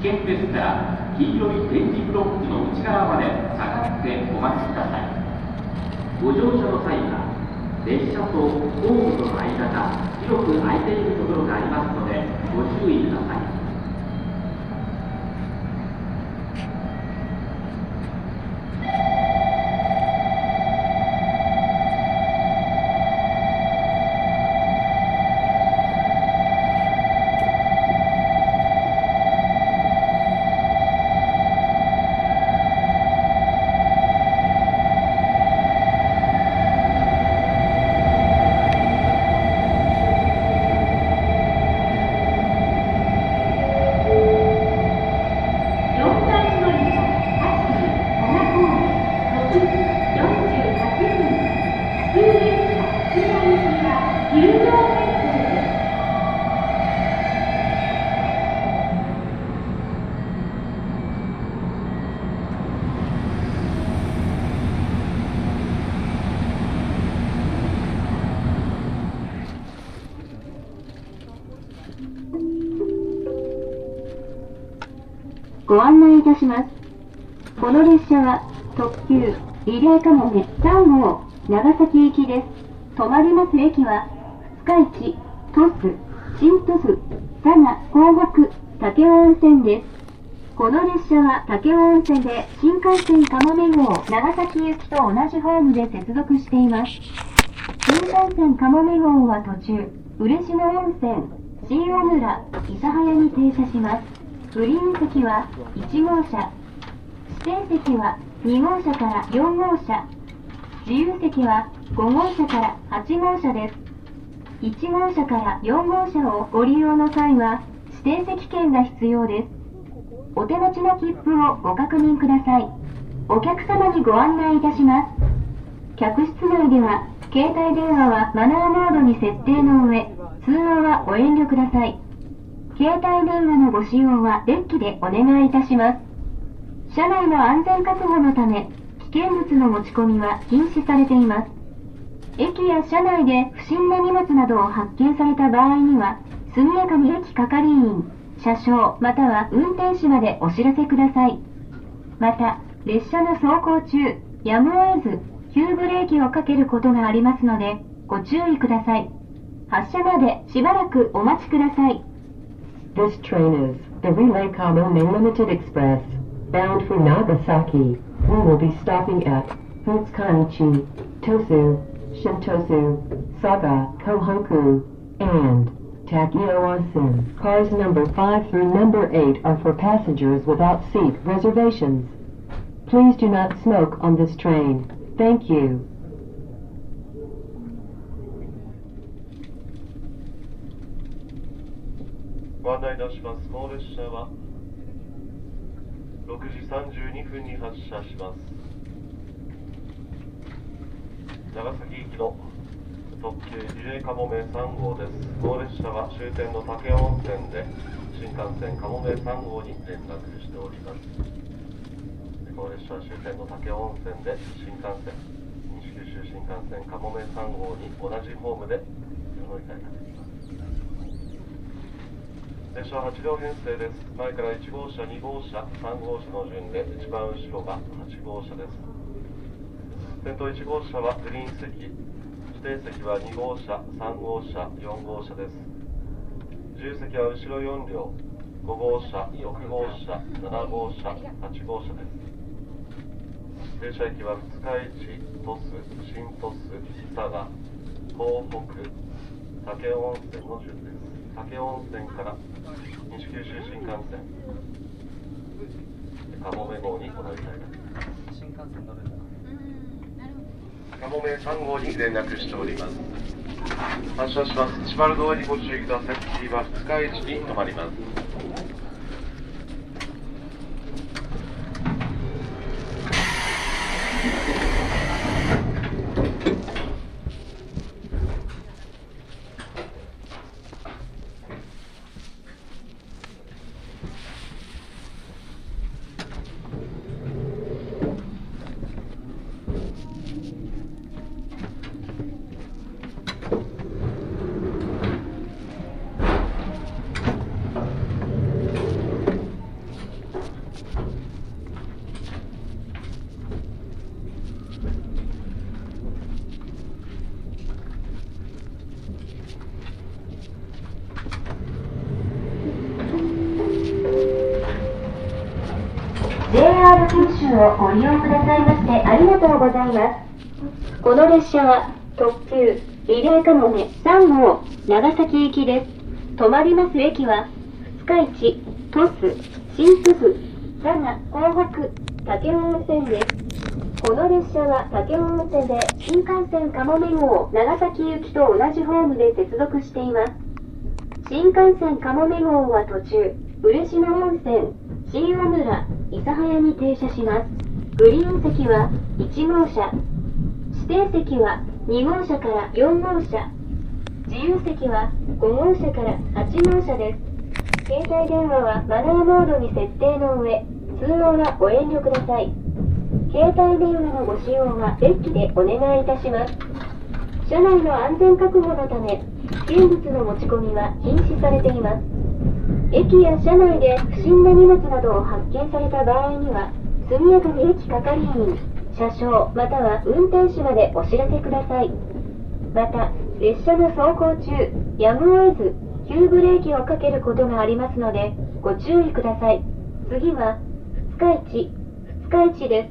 危険でしたら黄色い点字ブロックの内側まで下がってお待ちください。ご乗車の際は列車とホームとの間が広く空いているところがありますのでご注意ください。します。この列車は特急リレーかもめ3号長崎行きです。止まります駅は二日市、鳥栖、新鳥栖、佐賀、港北、武雄温泉です。この列車は武雄温泉で新幹線かもめ号長崎行きと同じホームで接続しています。新幹線かもめ号は途中、嬉野温泉、新小村、諫早に停車します。グリーン席は1号車、指定席は2号車から4号車、自由席は5号車から8号車です。1号車から4号車をご利用の際は指定席券が必要です。お手持ちの切符をご確認ください。お客様にご案内いたします。客室内では携帯電話はマナーモードに設定の上、通話はご遠慮ください。携帯電話のご使用はデッキでお願いいたします。車内の安全確保のため、危険物の持ち込みは禁止されています。駅や車内で不審な荷物などを発見された場合には、速やかに駅係員、車掌、または運転手までお知らせください。また、列車の走行中、やむを得ず、急ブレーキをかけることがありますので、ご注意ください。発車までしばらくお待ちください。This train is the Relay Kamome Limited Express, bound for Nagasaki. We will be stopping at Futsukanichi, Tosu, Shintosu, Saga, Kohoku, and Takio Onsen. Cars number 5 through number 8 are for passengers without seat reservations. Please do not smoke on this train. Thank you. ご案内いたします。この列車は6時32分に発車します。長崎行きの特急リレーかもめ3号です。この列車は終点の武雄温泉で新幹線かもめ3号に連絡しております。この列車は終点の武雄温泉で新幹線西九州新幹線かもめ3号に同じホームで乗り換えます。列車は8両編成です。前から1号車、2号車、3号車の順で、一番後ろが8号車です。先頭1号車はグリーン席、指定席は2号車、3号車、4号車です。自由席は後ろ4両、5号車、6号車、7号車、8号車です。停車駅は二日市、鳥栖、新鳥栖、佐賀、港北、武雄温泉の順です。武雄温泉から西九州新幹線かもめ号にお乗り換え新幹線乗るんだ。かもめ3号に連絡しております。発車します。千丸ドアにご注意ください。次は二日市に停まります九州をご利用くださいましてありがとうございます。この列車は特急リレーかもめ3号長崎行きです。止まります駅は二日市、鳥栖、新津府、佐賀、東北、武雄温泉です。この列車は武雄温泉で新幹線かもめ号長崎行きと同じホームで接続しています。新幹線かもめ号は途中、嬉野温泉、新尾村、諫早に停車します。グリーン席は1号車、指定席は2号車から4号車、自由席は5号車から8号車です。携帯電話はマナーモードに設定の上、通話はご遠慮ください。携帯電話のご使用はデッキでお願いいたします。車内の安全確保のため、危険物の持ち込みは禁止されています。駅や車内で不審な荷物などを発見された場合には、速やかに駅係員、車掌、または運転手までお知らせください。また、列車の走行中、やむを得ず、急ブレーキをかけることがありますので、ご注意ください。次は、二日市、二日市です。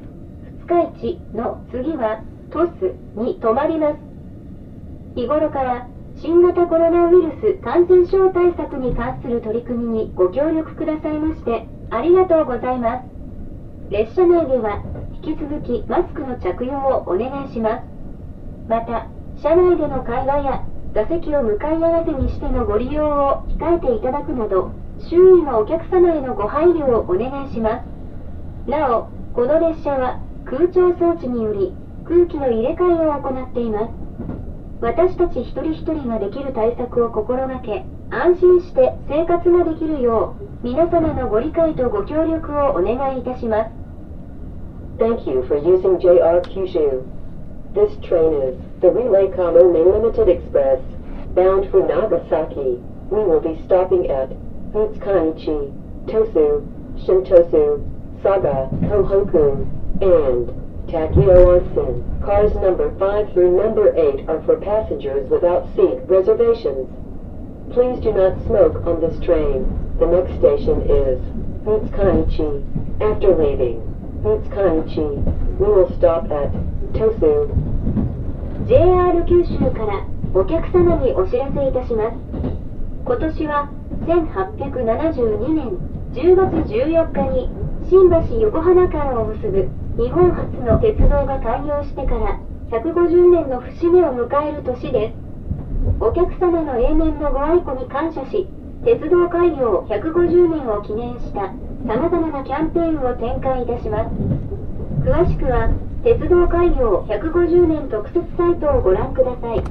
二日市の次は、鳥栖に止まります。日頃から新型コロナウイルス感染症対策に関する取り組みにご協力くださいましてありがとうございます。列車内では引き続きマスクの着用をお願いします。また車内での会話や座席を向かい合わせにしてのご利用を控えていただくなど周囲のお客様へのご配慮をお願いします。なおこの列車は空調装置により空気の入れ替えを行っています。私たち一人一人ができる対策を心がけ安心して生活ができるよう皆様のご理解とご協力をお願いいたします Thank you for using JR Kyushu. This train is the Relay Kamome Limited Express, bound for Nagasaki. We will be stopping at Utsukanichi, Tosu, Shintosu, Saga, Tohoku, and Takeo Onsen. Cars number 5 through number 8 are for passengers without seat reservations. Please do not smoke on this train. The next station is Futsukanichi. After leaving Futsukanichi, we will stop at Tosu. JR 九州からお客様にお知らせいたします今年は1872年10月14日に 新橋横浜間を結ぶ日本初の鉄道が開業してから150年の節目を迎える年です。お客様の永年のご愛顧に感謝し鉄道開業150年を記念した様々なキャンペーンを展開いたします。詳しくは鉄道開業150年特設サイトをご覧ください。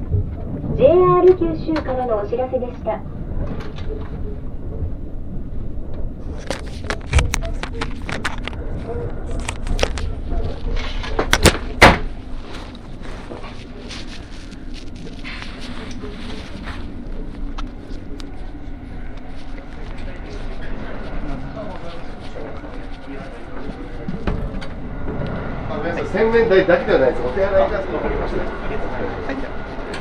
JR 九州からのお知らせでした。洗面台だけではないです。お手洗いがわかりました。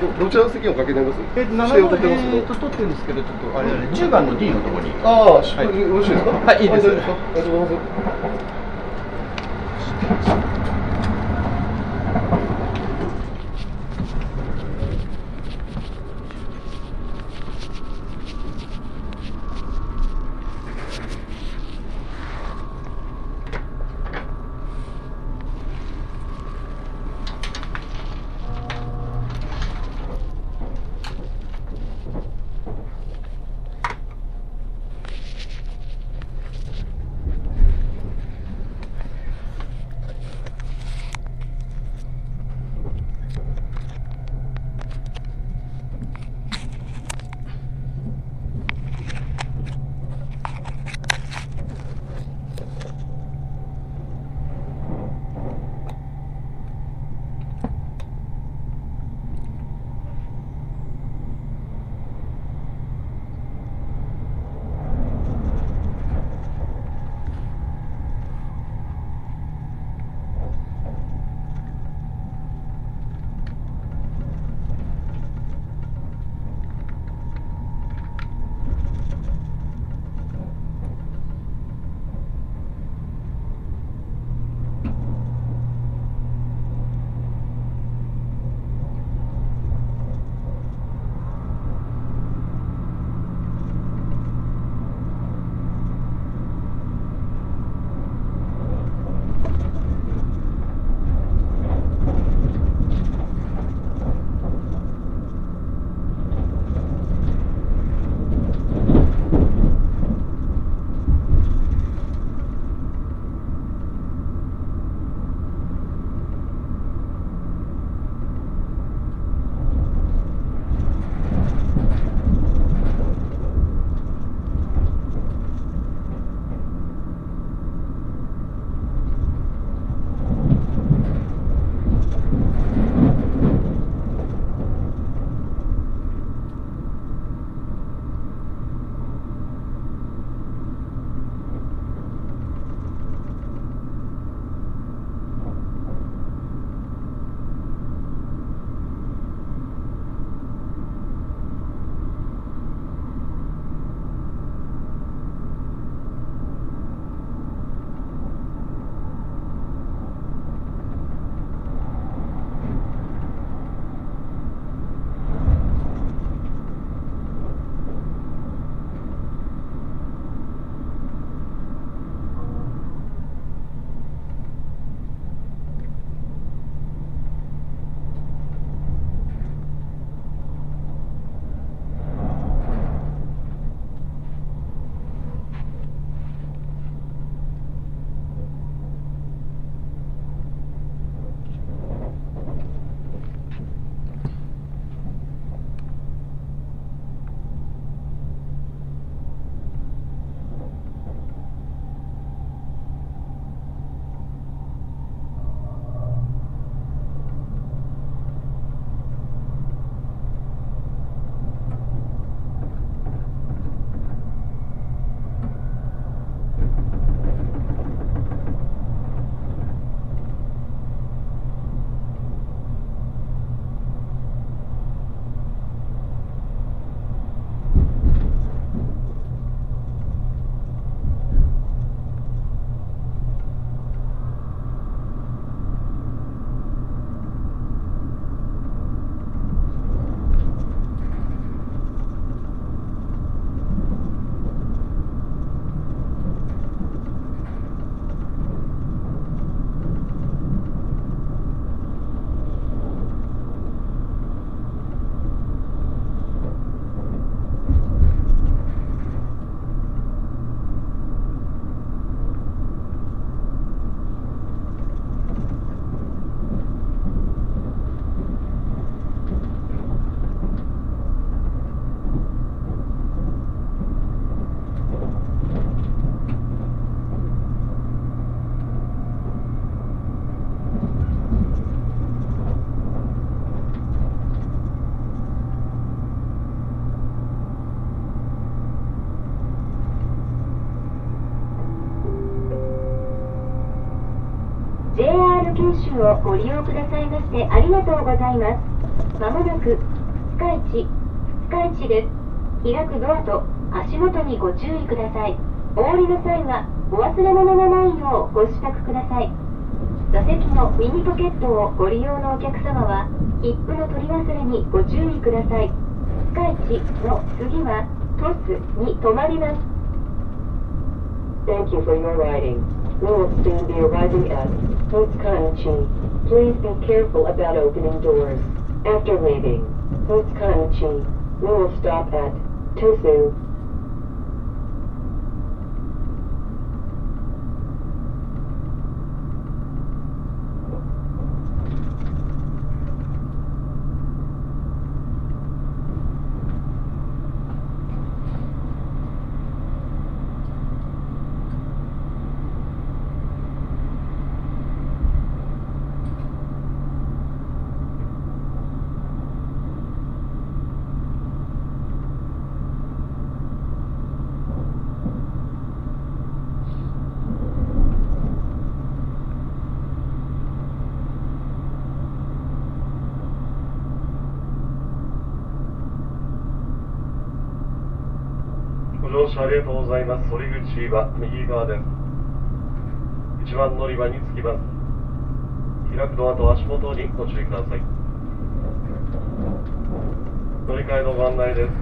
どどちらの席をかけてます？え指定7を取ってますえーと取ってるんですけど、ちょっとあれだね、10番の D のところに。ああ、はいよろしいですか？はいいいですありがとうございます。九州をご利用くださいましてありがとうございます。まもなく、スカイチ、スカイチです。開くドアと足元にご注意ください。お降りの際は、お忘れ物のないようご支度ください。座席のミニポケットをご利用のお客様は、切符の取り忘れにご注意ください。スカイチの次は、トスに停まります。Thank you for your riding. We will soon be arriving at Hotsukanichi. Please be careful about opening doors. After leaving Hotsukanichi, we will stop at Tosu. りがとうございます。反口は右側です。一番乗り場に着きます。開くドアと足元にご注意ください。乗り換えのご案内です。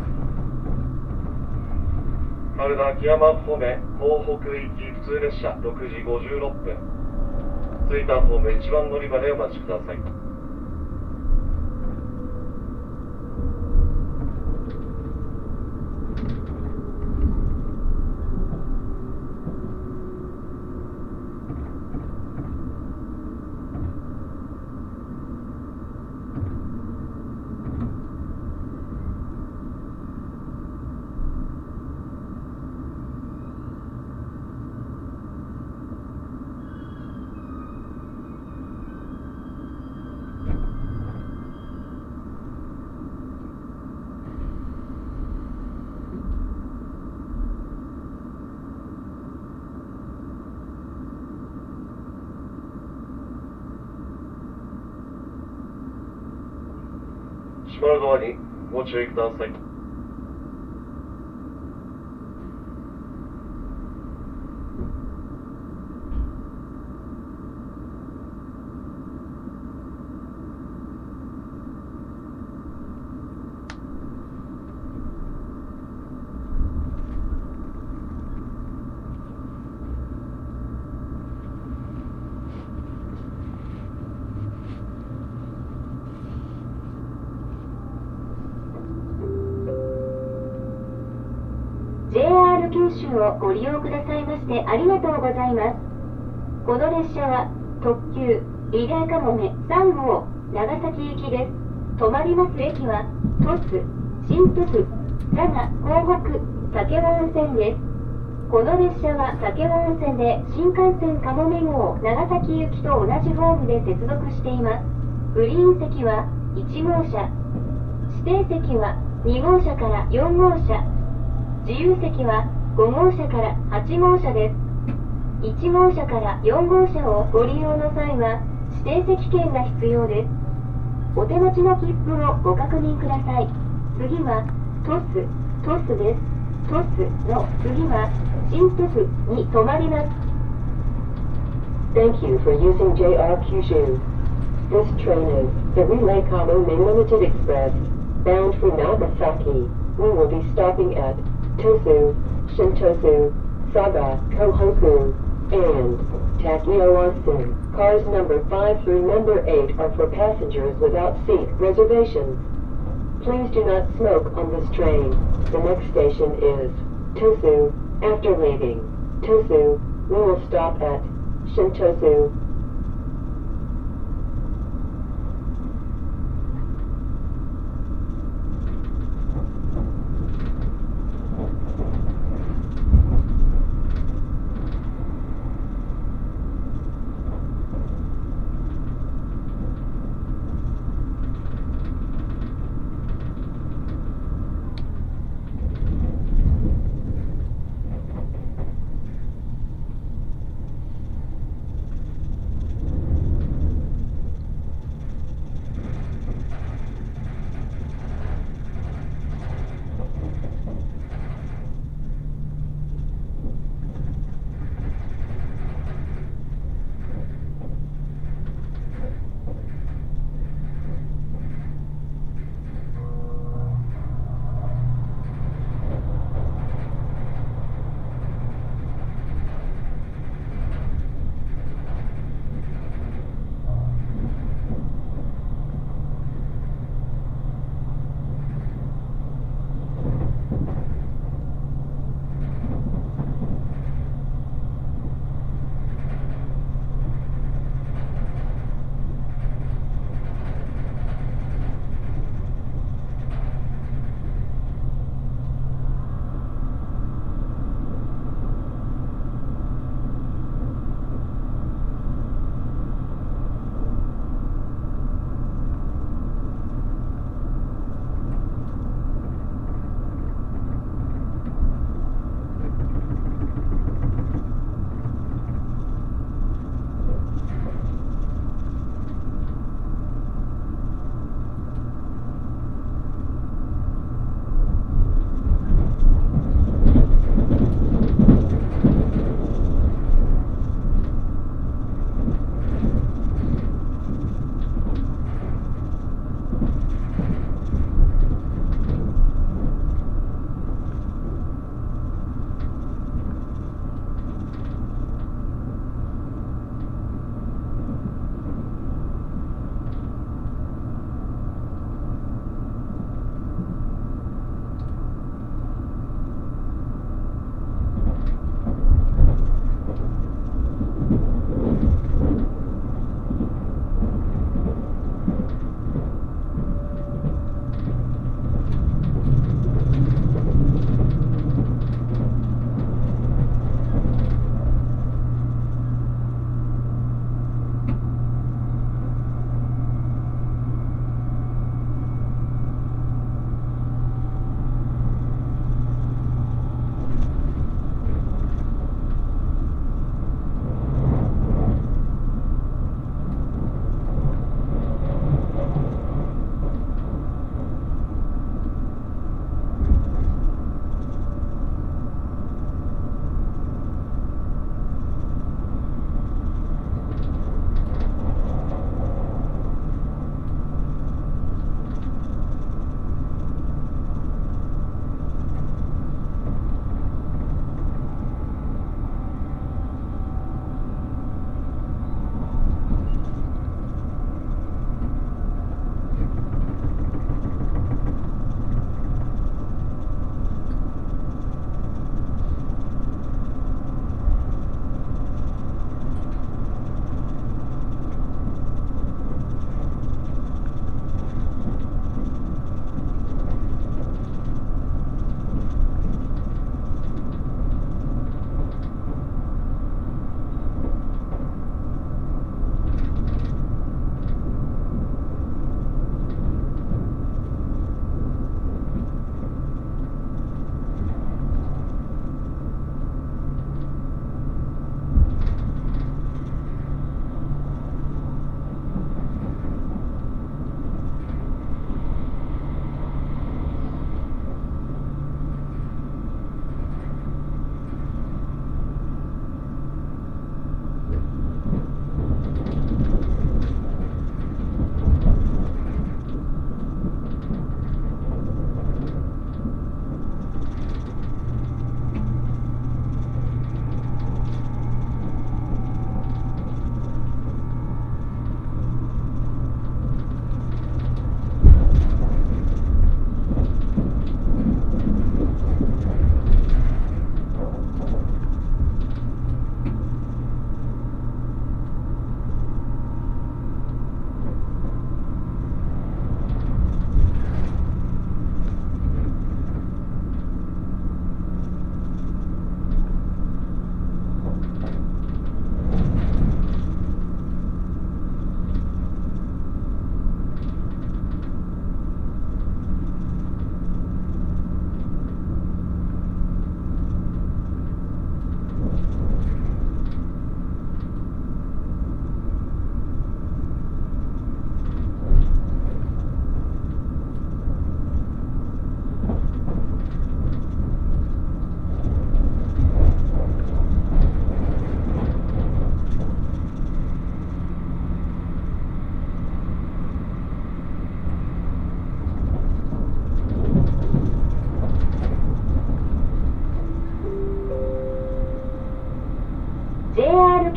春田秋山方面、東北行き普通列車6時56分。着いた方面一番乗り場でお待ちください。力側にご注意ください。JR 九州をご利用くださいましてありがとうございます。この列車は特急リレーかもめ3号長崎行きです。止まります駅は鳥栖、新鳥栖、佐賀、港北、武雄温泉です。この列車は武雄温泉で新幹線かもめ号長崎行きと同じホームで接続しています。グリーン席は1号車、指定席は2号車から4号車、自由席は5号車から8号車です。1号車から4号車をご利用の際は指定席券が必要です。お手持ちの切符をご確認ください。次はトス、トスです。トスの次は新トスに停まります。Thank you for using JR Kyushu. This train is the Relay Kamo Min Limited Express, bound for Nagasaki. We will be stopping at Tosu, Shintosu, Saga, Kohoku, and Takioasu. Cars number 5 through number 8 are for passengers without seat reservations. Please do not smoke on this train. The next station is Tosu. After leaving Tosu, we will stop at Shintosu.「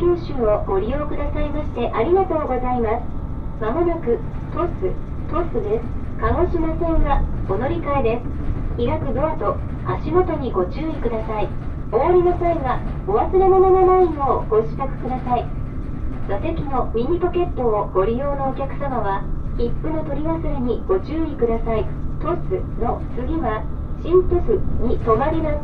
九州をご利用くださいましてありがとうございます。まもなく、トス、トスです。鹿児島線がお乗り換えです。開くドアと足元にご注意ください。お降りの際はお忘れ物のないようご支度ください。座席のミニポケットをご利用のお客様は、切符の取り忘れにご注意ください。トスの次は、新トスに止まります。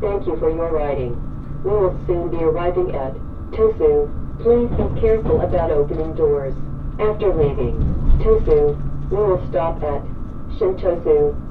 Thank you for your riding. We will soon be arriving at Tosu. Please be careful about opening doors. After leaving Tosu, we will stop at Shintosu.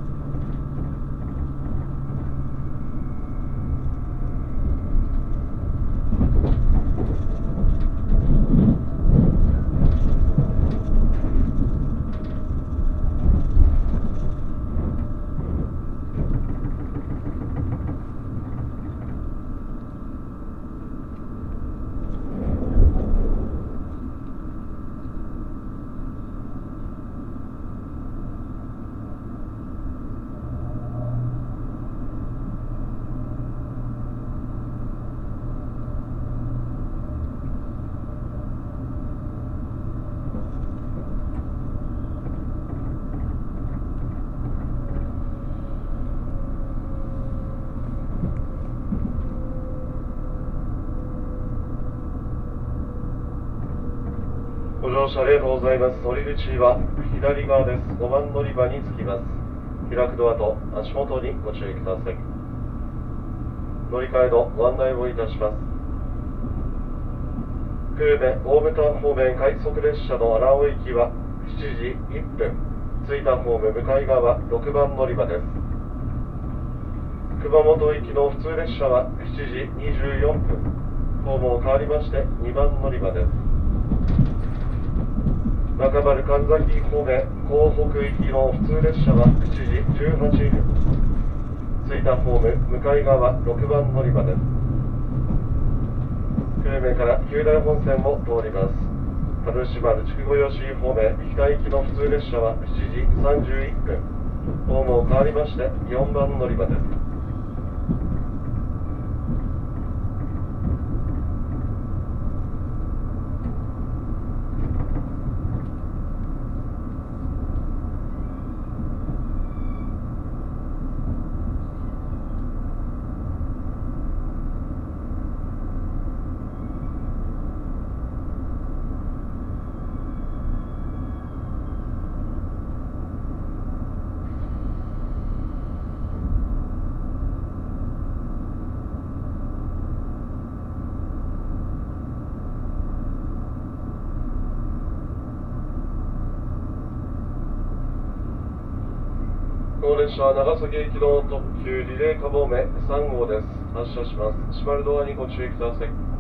車ありがとうございます。乗り口は左側です。5番乗り場に着きます。開くドアと足元にご注意ください。乗り換えのご案内をいたします。久留米大牟田方面快速列車の荒尾行きは7時1分。着いたホーム向かい側6番乗り場です。熊本行きの普通列車は7時24分。ホームを変わりまして2番乗り場です。中丸神崎方面港北行きの普通列車は7時18分。着いたホーム向かい側6番乗り場です。久留米から九大本線を通ります。田主丸筑後吉井方面北行きの普通列車は7時31分。ホームを変わりまして4番乗り場ですこの列車は長崎行きの特急リレーかもめ3号です。発車します。閉まるドアにご注意ください。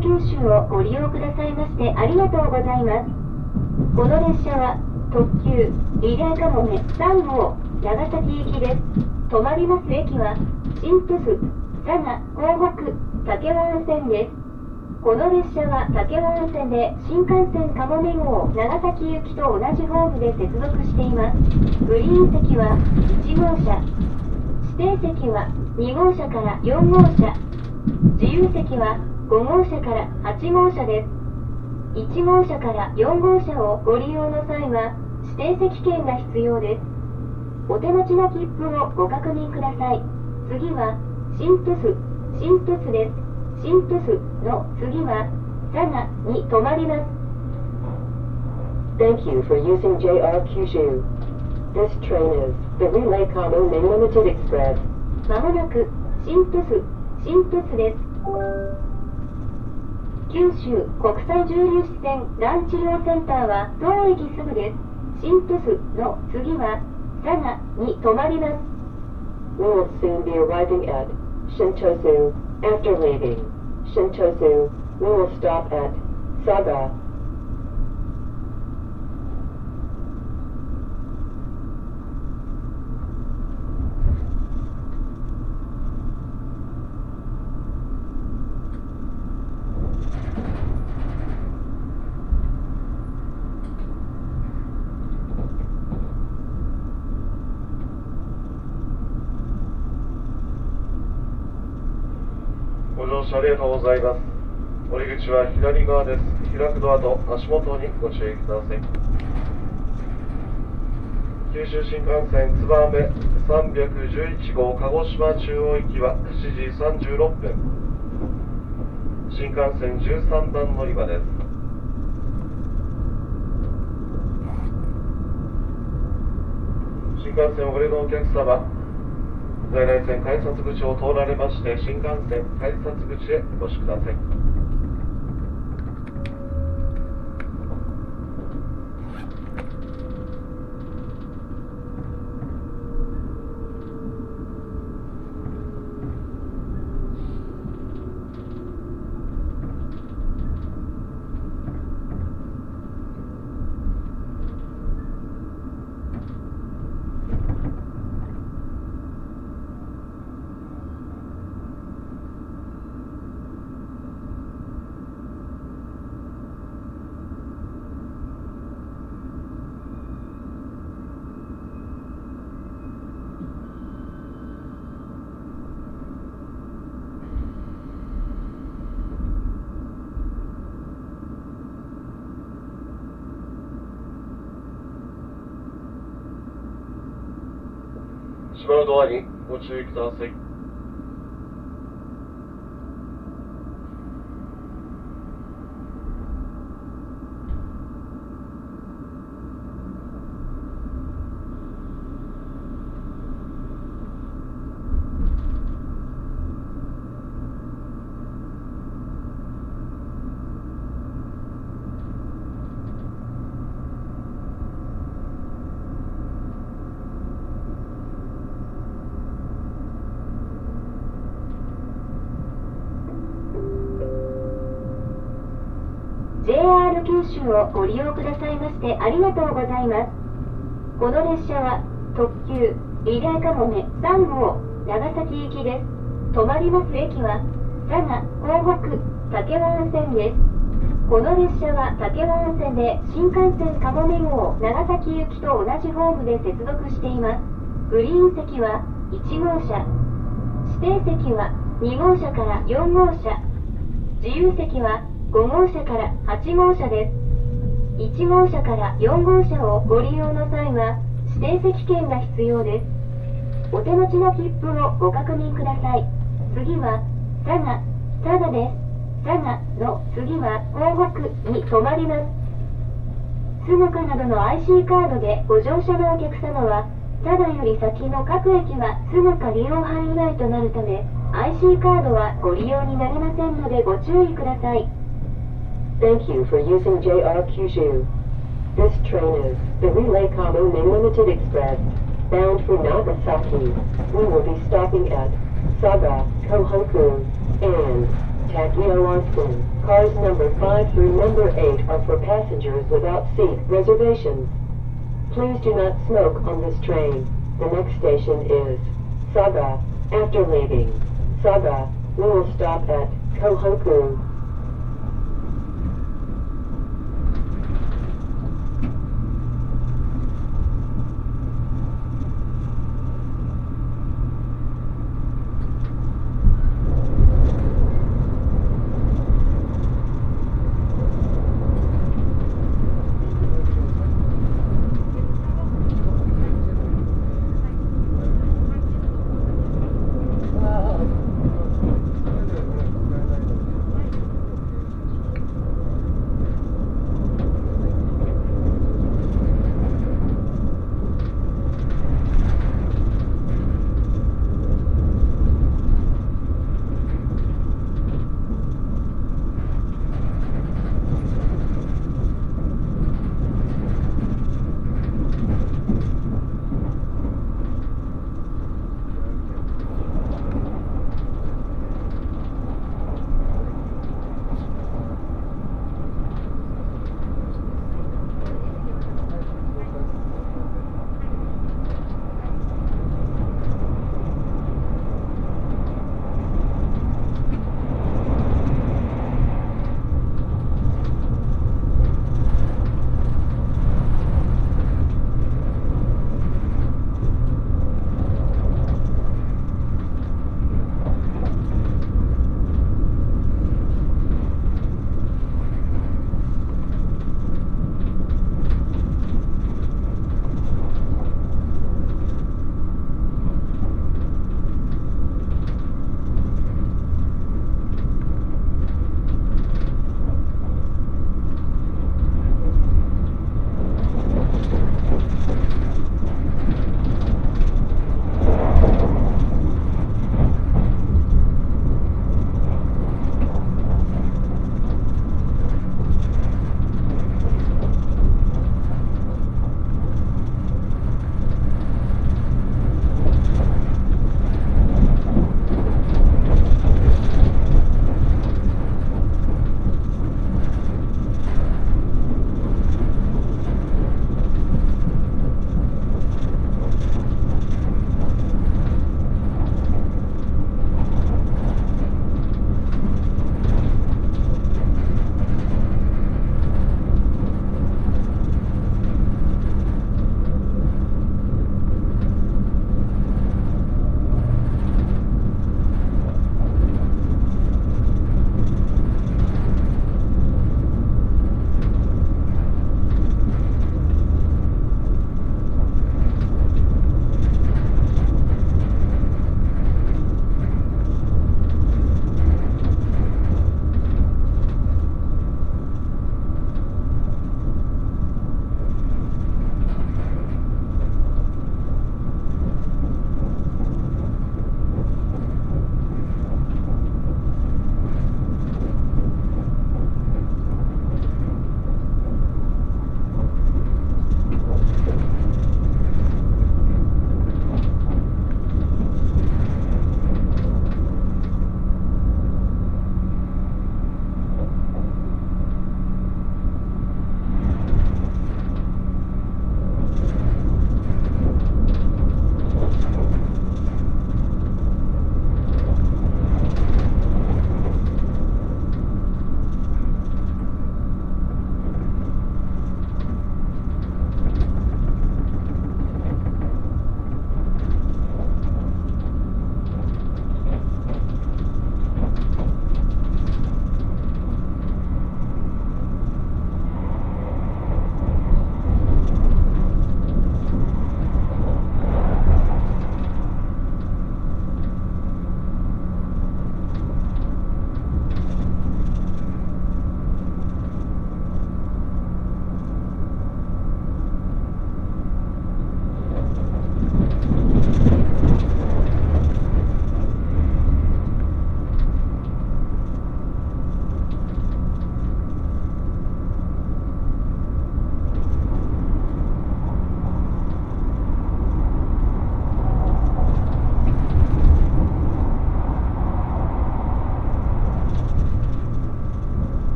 九州をご利用くださいましてありがとうございます。この列車は特急リレーかもめ3号長崎行きです。止まります駅は新都府、佐賀、港北、武雄温泉です。この列車は武雄温泉で新幹線かもめ号長崎行きと同じホームで接続しています。グリーン席は1号車、指定席は2号車から4号車、自由席は5号車から8号車です。1号車から4号車をご利用の際は指定席券が必要です。お手持ちの切符をご確認ください。次は新都府、新都府です。新都府の次は佐賀に止まります。Thank you for using JR Kyushu. This train is the Relay Main Limited Express. まもなく新都府新鳥栖です九州国際重粒子線がん治療センターは当駅すぐです新鳥栖の次は佐賀に止まります We will soon be arriving at Shintosu. After leaving Shintosu, we will stop at Saga. りがとうございます。降り口は左側です。開くドアと足元にご注意ください。九州新幹線つばめ311号鹿児島中央行きは7時36分。新幹線13番乗り場です。新幹線をご利用のお客様、在来線改札口を通られまして新幹線改札口へお越しください。閉まるドアにご注意くださいー JR 九州をご利用くださいましてありがとうございます。この列車は特急リレーかもめ3号長崎行きです。止まります駅は佐賀港北武雄温泉です。この列車は武雄温泉で新幹線かもめ号長崎行きと同じホームで接続しています。グリーン席は1号車。指定席は2号車から4号車。自由席は5号車から8号車です1号車から4号車をご利用の際は指定席券が必要です。お手持ちの切符をご確認ください。次は佐賀佐賀です。佐賀の次は港北に停まります。スモカなどの IC カードでご乗車のお客様は佐賀より先の各駅はスモカ利用範囲内となるため IC カードはご利用になれませんのでご注意ください。Thank you for using JR Kyushu. This train is the Relay Kamo Main Limited Express, bound for Nagasaki. We will be stopping at Saga, Kohoku, and Takio Takioasu. Cars number 5 through number 8 are for passengers without seat reservations. Please do not smoke on this train. The next station is Saga. After leaving Saga, we will stop at Kohoku.「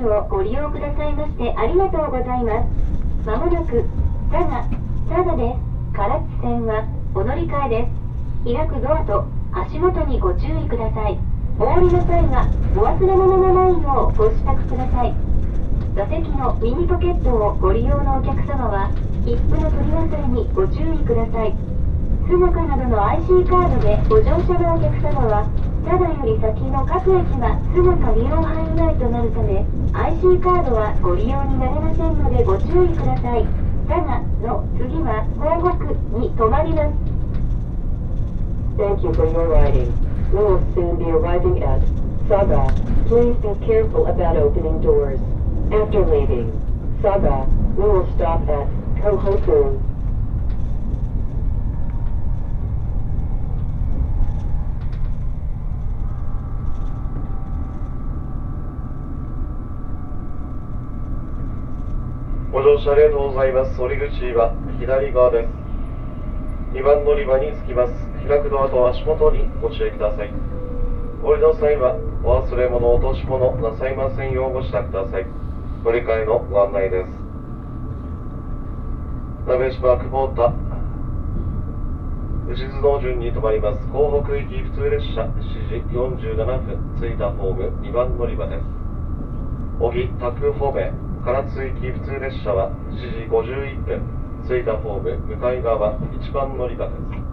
九州をご利用くださいましてありがとうございます。まもなく、佐賀、佐賀です。唐津線はお乗り換えです。開くドアと足元にご注意ください。お降りの際はお忘れ物のないようご支度ください。座席のミニポケットをご利用のお客様は、切符の取り忘れにご注意ください。スモカなどの IC カードでご乗車のお客様は、佐賀より先の各駅がスモカ利用範囲内となるため、IC カードはご利用になれませんのでご注意ください。佐賀の次は港北に停まります。Thank you for your riding. We will soon be arriving at Saga. Please be careful about opening doors. After leaving Saga, we will stop at Kohoku. ご乗車ありがとうございます。降り口は左側です。2番乗り場に着きます。開くドアと足元にご注意ください。降りの際はお忘れ物、落とし物なさいませんようご支度ください。乗り換えのご案内です。鍋島久保田牛津道順に停まります。港北行き普通列車7時47分着いたホーム2番乗り場です。小木宅方面唐津行き普通列車は7時51分着いたホーム向かい側一番乗り場です。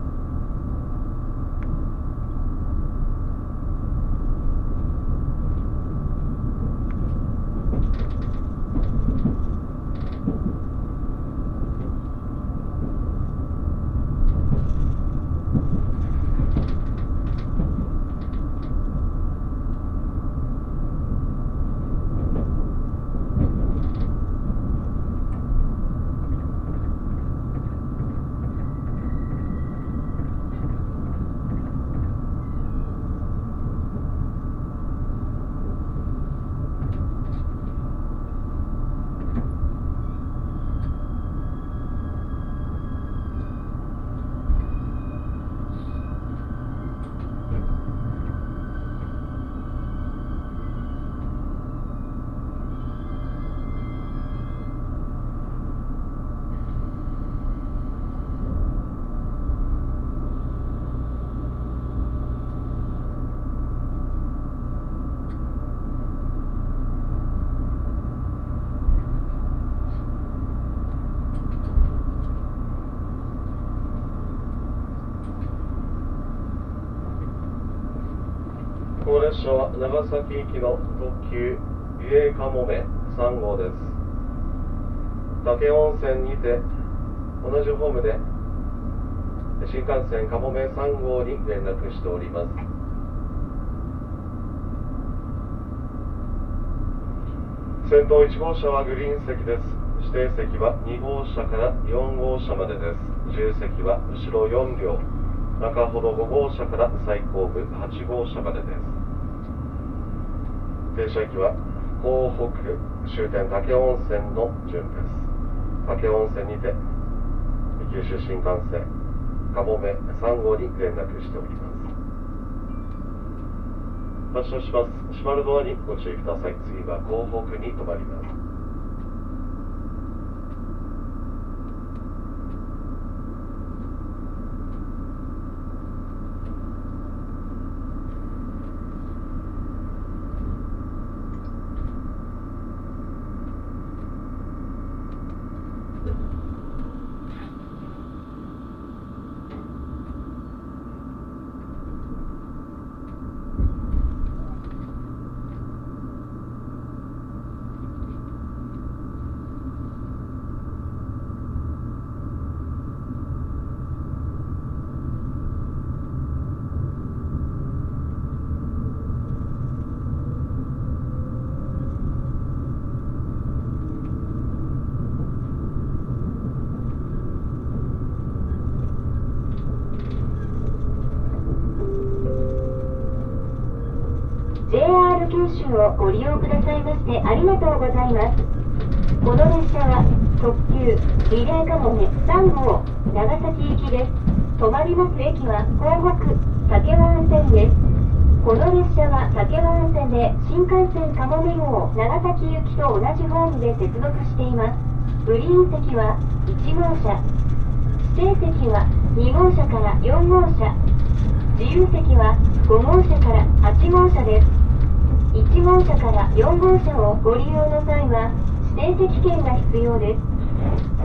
車は長崎行きの特急美瑛かもめ3号です。武温泉にて同じホームで新幹線かもめ3号に連絡しております。先頭1号車はグリーン席です。指定席は2号車から4号車までです。自由席は後ろ4両。中ほど5号車から最後部8号車までです。停車駅は港北終点武雄温泉の順です武雄温泉にて九州新幹線かもめ3号に連絡しております。発車します。閉まるドアにご注意ください。次は港北に停まります。九州をご利用くださいましてありがとうございます。この列車は特急リレーかもめ3号長崎行きです。止まります駅は港北武雄温泉です。この列車は武雄温泉で新幹線かもめ号長崎行きと同じホームで接続していますグリーン席は1号車指定席は2号車から4号車自由席は5号車から8号車です1号車から4号車をご利用の際は指定席券が必要です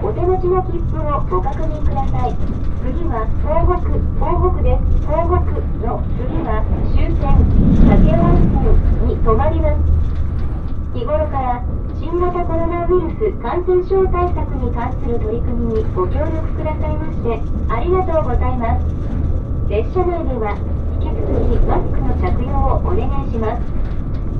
お手持ちの切符をご確認ください次は東北東北です東北の次は終点武雄温泉に停まります日頃から新型コロナウイルス感染症対策に関する取り組みにご協力くださいましてありがとうございます列車内では引き続きマスクの着用をお願いします。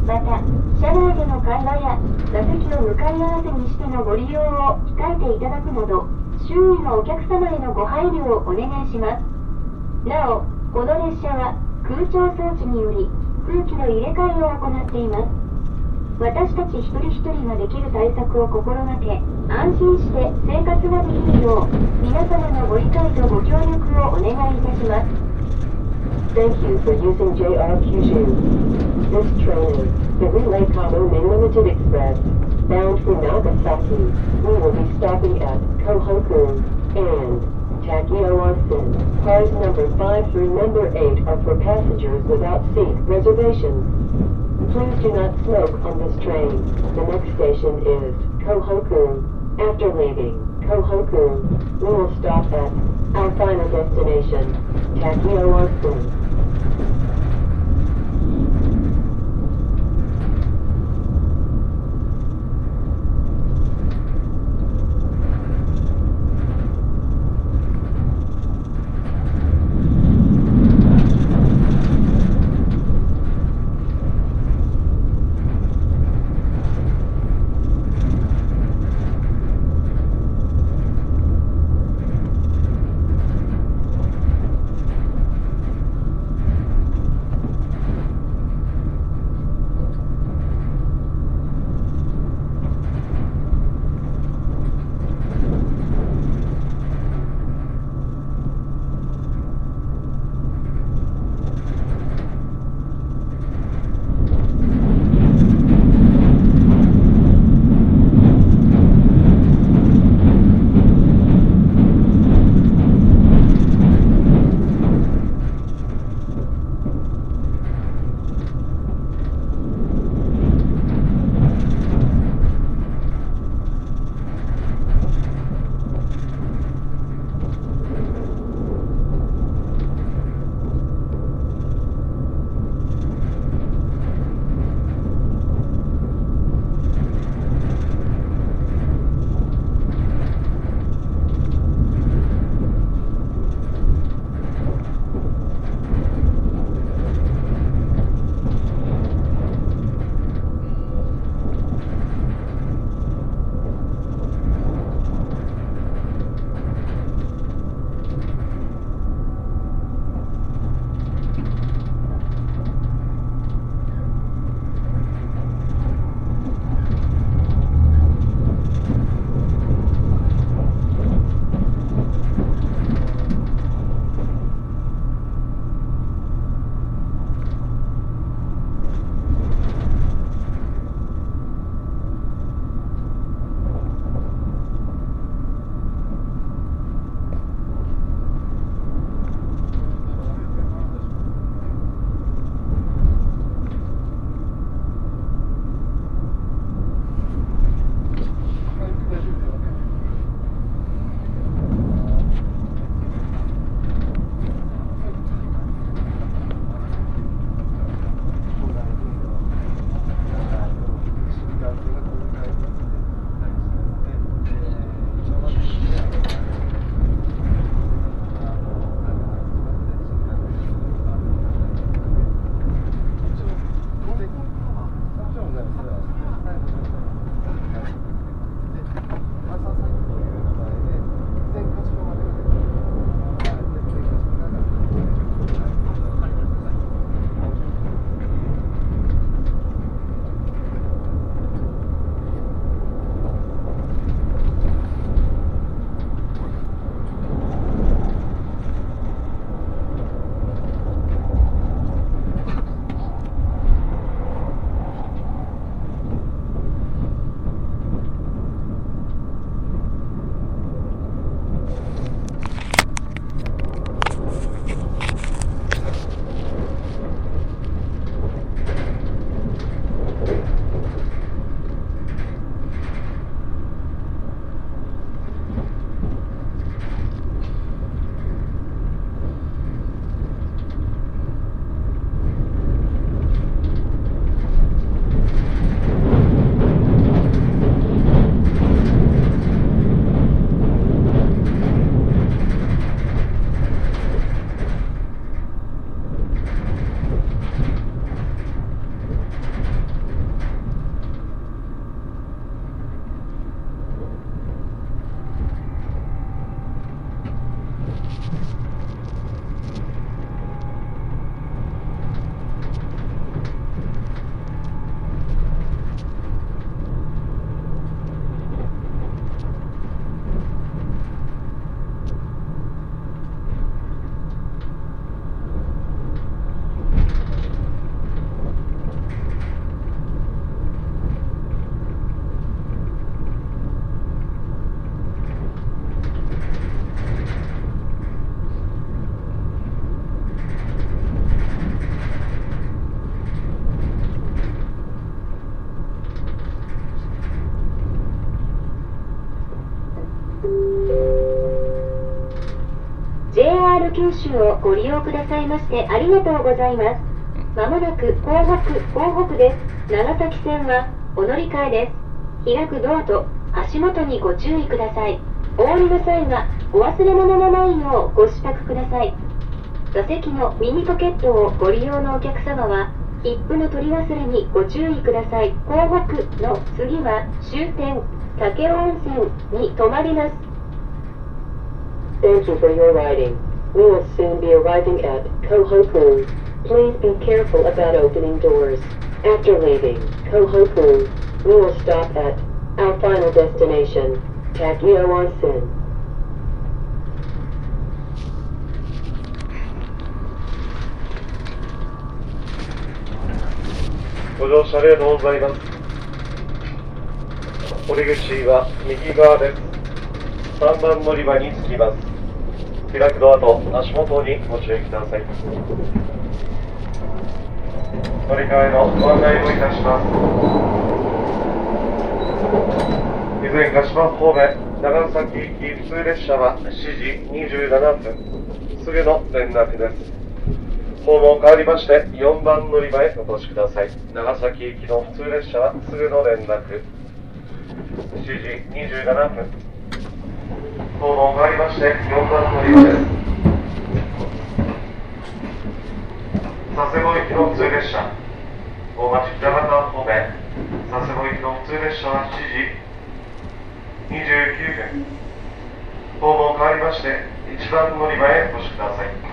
また車内での会話や座席を向かい合わせにしてのご利用を控えていただくなど周囲のお客様へのご配慮をお願いします。なおこの列車は空調装置により空気の入れ替えを行っています。私たち一人一人ができる対策を心がけ安心して生活ができるよう皆様のご理解とご協力をお願いいたします。Thank you for using JR Kyushu. This train is the Relay Main Limited Express, bound for Nagasaki. We will be stopping at Kohoku and Takioasin. Cars number 5 through number 8 are for passengers without seat reservations. Please do not smoke on this train. The next station is Kohoku. After leaving Kohoku, we will stop at our final destination, Takioasin.「州をご利用くださいましてありがとうございます。まもなく港北、港北です。長崎線はお乗り換えです。開くドアと足元にご注意ください。お降りの際はお忘れ物のないようご支度ください。座席のミニポケットをご利用のお客様は切符の取り忘れにご注意ください。港北の次は終点武雄温泉に停まります。Thanks for your riding. We will soon be arriving at Kohoku. Please be careful about opening doors. After leaving Kohoku, we will stop at our final destination, Takio Onsen. ご乗車ありがとうございます。降り口は右側です。3番乗り場に着きます。 開くドアと足元にご注意ください。乗り換えのご案内をいたします。以前鹿島方面長崎行き普通列車は7時27分、すぐの連絡です。訪問変わりまして4番乗り場へお越しください長崎行きの普通列車はすぐの連絡7時27分討論がありまして4番乗り場です。佐世保行きの普通列車大町北方方面佐世保行きの普通列車は7時29分。訪問変わりまして1番乗り場へお越しください。